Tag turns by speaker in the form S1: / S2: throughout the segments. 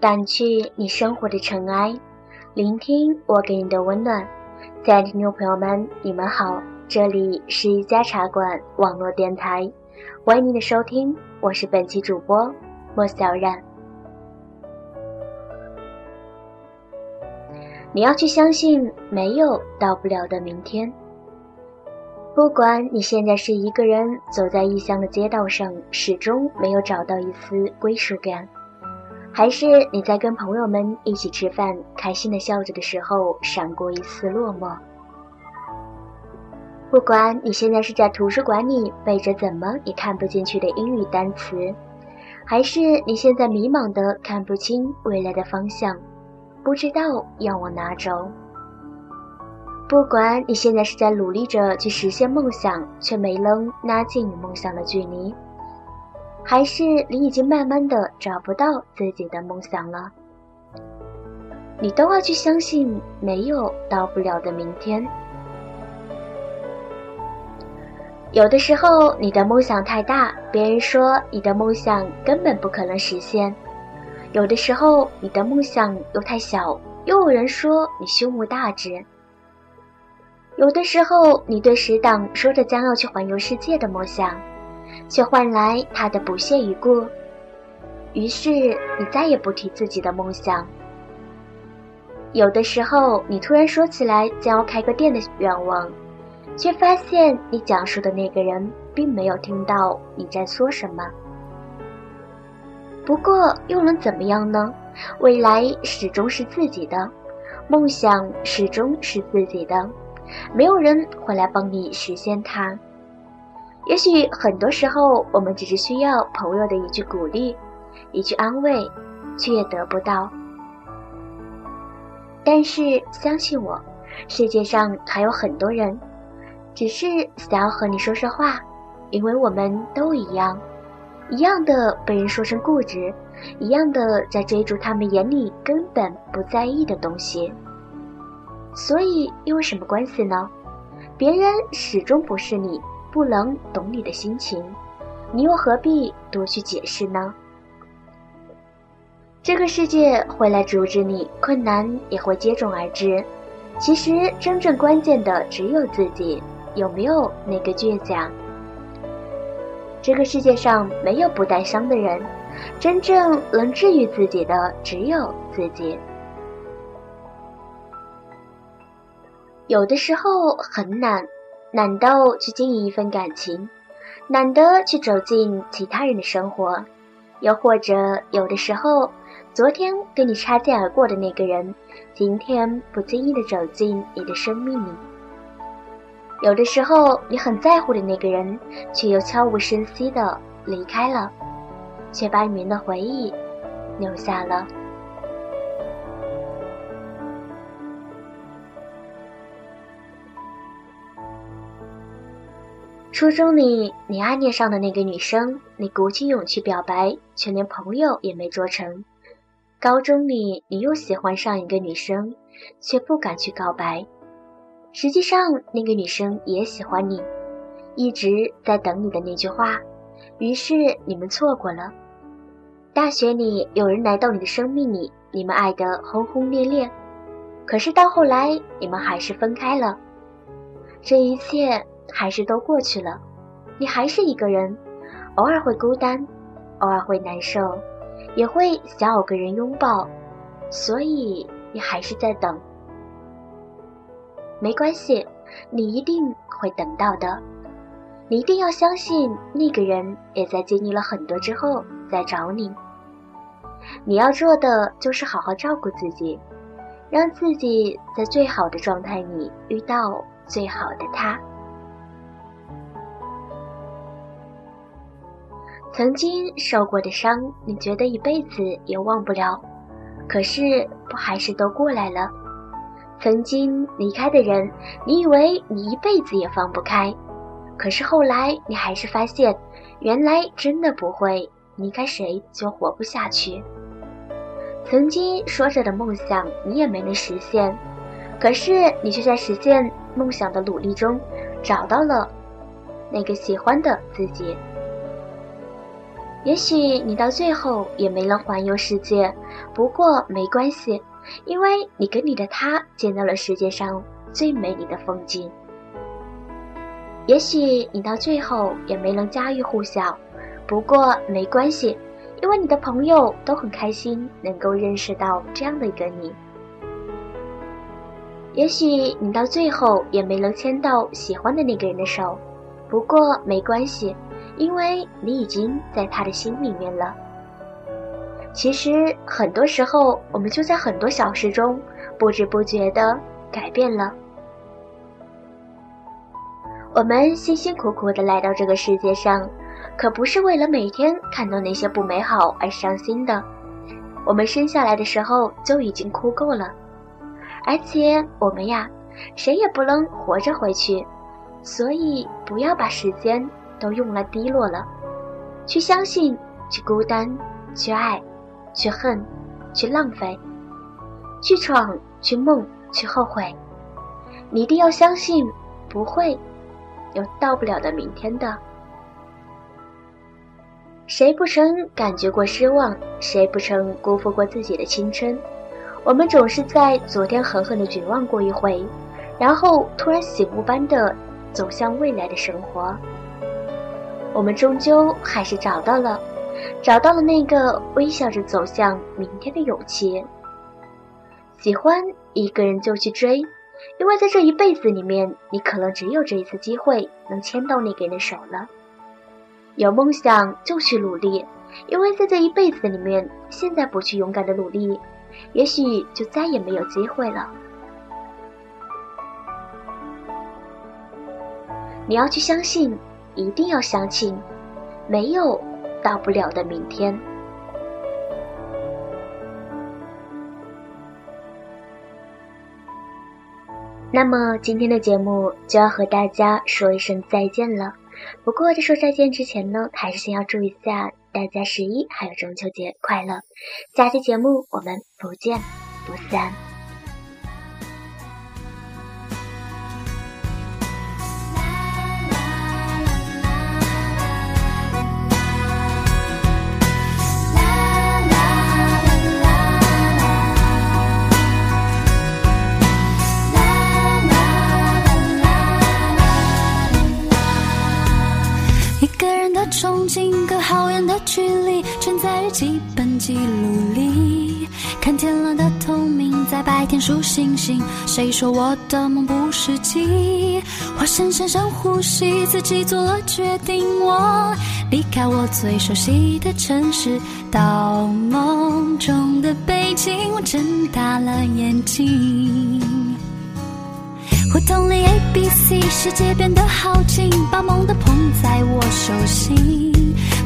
S1: 掸去你生活的尘埃，聆听我给你的温暖。亲爱的听众朋友们，你们好，这里是一家茶馆网络电台，欢迎您的收听，我是本期主播莫小冉。你要去相信，没有到不了的明天。不管你现在是一个人走在异乡的街道上，始终没有找到一丝归属感，还是你在跟朋友们一起吃饭，开心的笑着的时候，闪过一丝落寞。不管你现在是在图书馆里背着怎么也看不进去的英语单词，还是你现在迷茫的看不清未来的方向。不知道要往哪走。不管你现在是在努力着去实现梦想，却没能拉近与梦想的距离，还是你已经慢慢的找不到自己的梦想了，你都要去相信，没有到不了的明天。有的时候，你的梦想太大，别人说你的梦想根本不可能实现。有的时候，你的梦想又太小，又有人说你胸无大志；有的时候，你对死党说着将要去环游世界的梦想，却换来他的不屑一顾，于是你再也不提自己的梦想。有的时候，你突然说起来将要开个店的愿望，却发现你讲述的那个人并没有听到你在说什么。不过又能怎么样呢？未来始终是自己的，梦想始终是自己的，没有人会来帮你实现它。也许很多时候，我们只是需要朋友的一句鼓励，一句安慰，却也得不到。但是相信我，世界上还有很多人，只是想要和你说说话，因为我们都一样。一样的被人说成固执，一样的在追逐他们眼里根本不在意的东西。所以又有什么关系呢？别人始终不是你，不能懂你的心情，你又何必多去解释呢？这个世界会来阻止你，困难也会接踵而至。其实真正关键的只有自己，有没有那个倔强？这个世界上没有不带伤的人，真正能治愈自己的只有自己。有的时候很难，懒到去经营一份感情，懒得去走进其他人的生活，又或者有的时候，昨天跟你擦肩而过的那个人，今天不经意的走进你的生命里。有的时候，你很在乎的那个人，却又悄无声息的离开了，却把你们的回忆留下了。初中里，你暗恋上的那个女生，你鼓起勇气表白，却连朋友也没做成；高中里，你又喜欢上一个女生，却不敢去告白。实际上，那个女生也喜欢你，一直在等你的那句话。于是你们错过了。大学里有人来到你的生命里，你们爱得轰轰烈烈。可是到后来，你们还是分开了。这一切还是都过去了。你还是一个人，偶尔会孤单，偶尔会难受，也会想有个人拥抱。所以你还是在等。没关系，你一定会等到的。你一定要相信，那个人也在经历了很多之后再找你。你要做的就是好好照顾自己，让自己在最好的状态里遇到最好的他。曾经受过的伤，你觉得一辈子也忘不了，可是不还是都过来了？曾经离开的人，你以为你一辈子也放不开，可是后来你还是发现，原来真的不会离开谁就活不下去。曾经说着的梦想，你也没能实现，可是你却在实现梦想的努力中，找到了那个喜欢的自己。也许你到最后也没能环游世界，不过没关系，因为你跟你的他见到了世界上最美丽的风景。也许你到最后也没能家喻户晓，不过没关系，因为你的朋友都很开心能够认识到这样的一个你。也许你到最后也没能牵到喜欢的那个人的手，不过没关系，因为你已经在他的心里面了。其实很多时候，我们就在很多小事中不知不觉的改变了。我们辛辛苦苦的来到这个世界上，可不是为了每天看到那些不美好而伤心的。我们生下来的时候就已经哭够了。而且我们呀，谁也不能活着回去，所以不要把时间都用来低落了。去相信，去孤单，去爱，去恨，去浪费，去闯，去梦，去后悔。你一定要相信，不会有到不了的明天的。谁不曾感觉过失望？谁不曾辜负过自己的青春？我们总是在昨天狠狠的绝望过一回，然后突然醒悟般的走向未来的生活。我们终究还是找到了，找到了那个微笑着走向明天的勇气。喜欢一个人就去追，因为在这一辈子里面，你可能只有这一次机会能牵到那个人的手了。有梦想就去努力，因为在这一辈子里面，现在不去勇敢的努力。也许就再也没有机会了。你要去相信，一定要相信，没有到不了的明天。那么今天的节目就要和大家说一声再见了。不过在说再见之前呢，还是先要祝一下。大家十一还有中秋节快乐！下期节目我们不见不散。
S2: 日记本记录里。看天蓝的透明，在白天数星星。谁说我的梦不实际？我深深深呼吸，自己做了决定。我离开我最熟悉的城市，到梦中的北京。我睁大了眼睛。胡同里 A B C，世界变得好近，把梦都捧在我手心。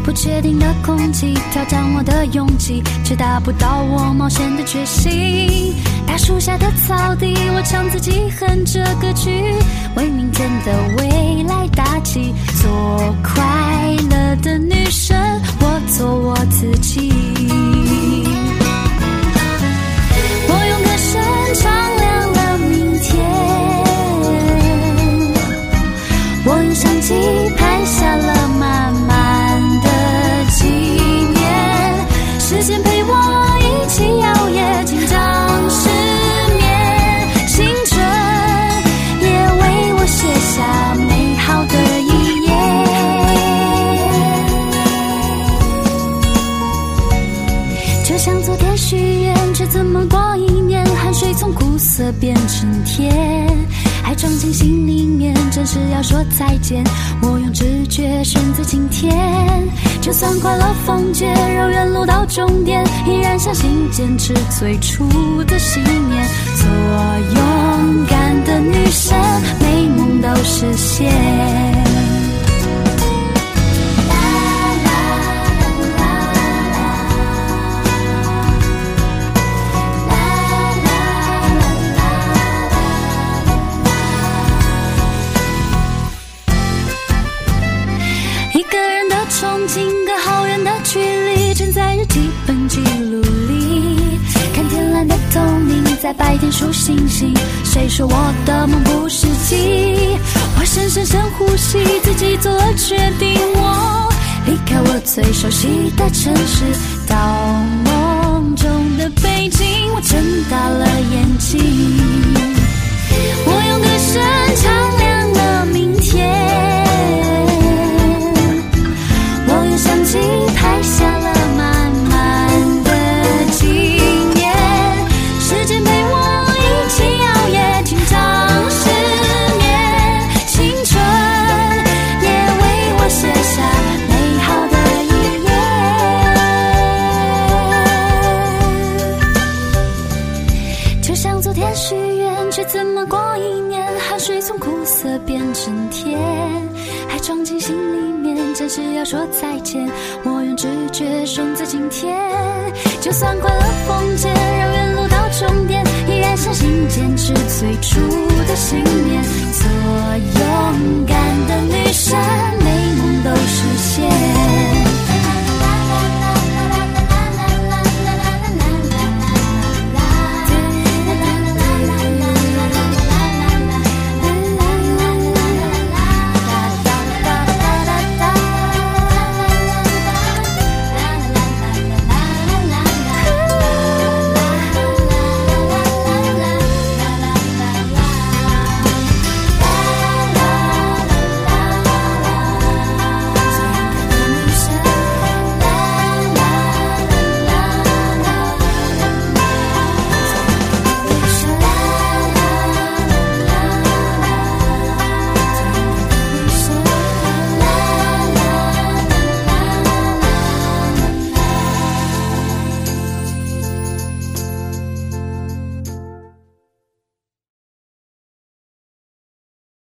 S2: 不确定的空气挑战我的勇气，却达不到我冒险的决心。大树下的草地，我唱自己哼着歌曲，为明天的未来打气。做快乐的女生，我做我自己。只，要说再见。我用直觉选择今天，就算快乐封街，绕远路到终点，依然相信坚持最初的信念。做勇敢的女生，美梦都实现。笔记本记录里，看天蓝的透明，在白天数星星。谁说我的梦不实际？我深深深呼吸，自己做了决定。我离开我最熟悉的城市，到。就算快乐崩解，绕远路到终点，依然相信坚持最初的信念。做勇敢的女生，美梦都实现。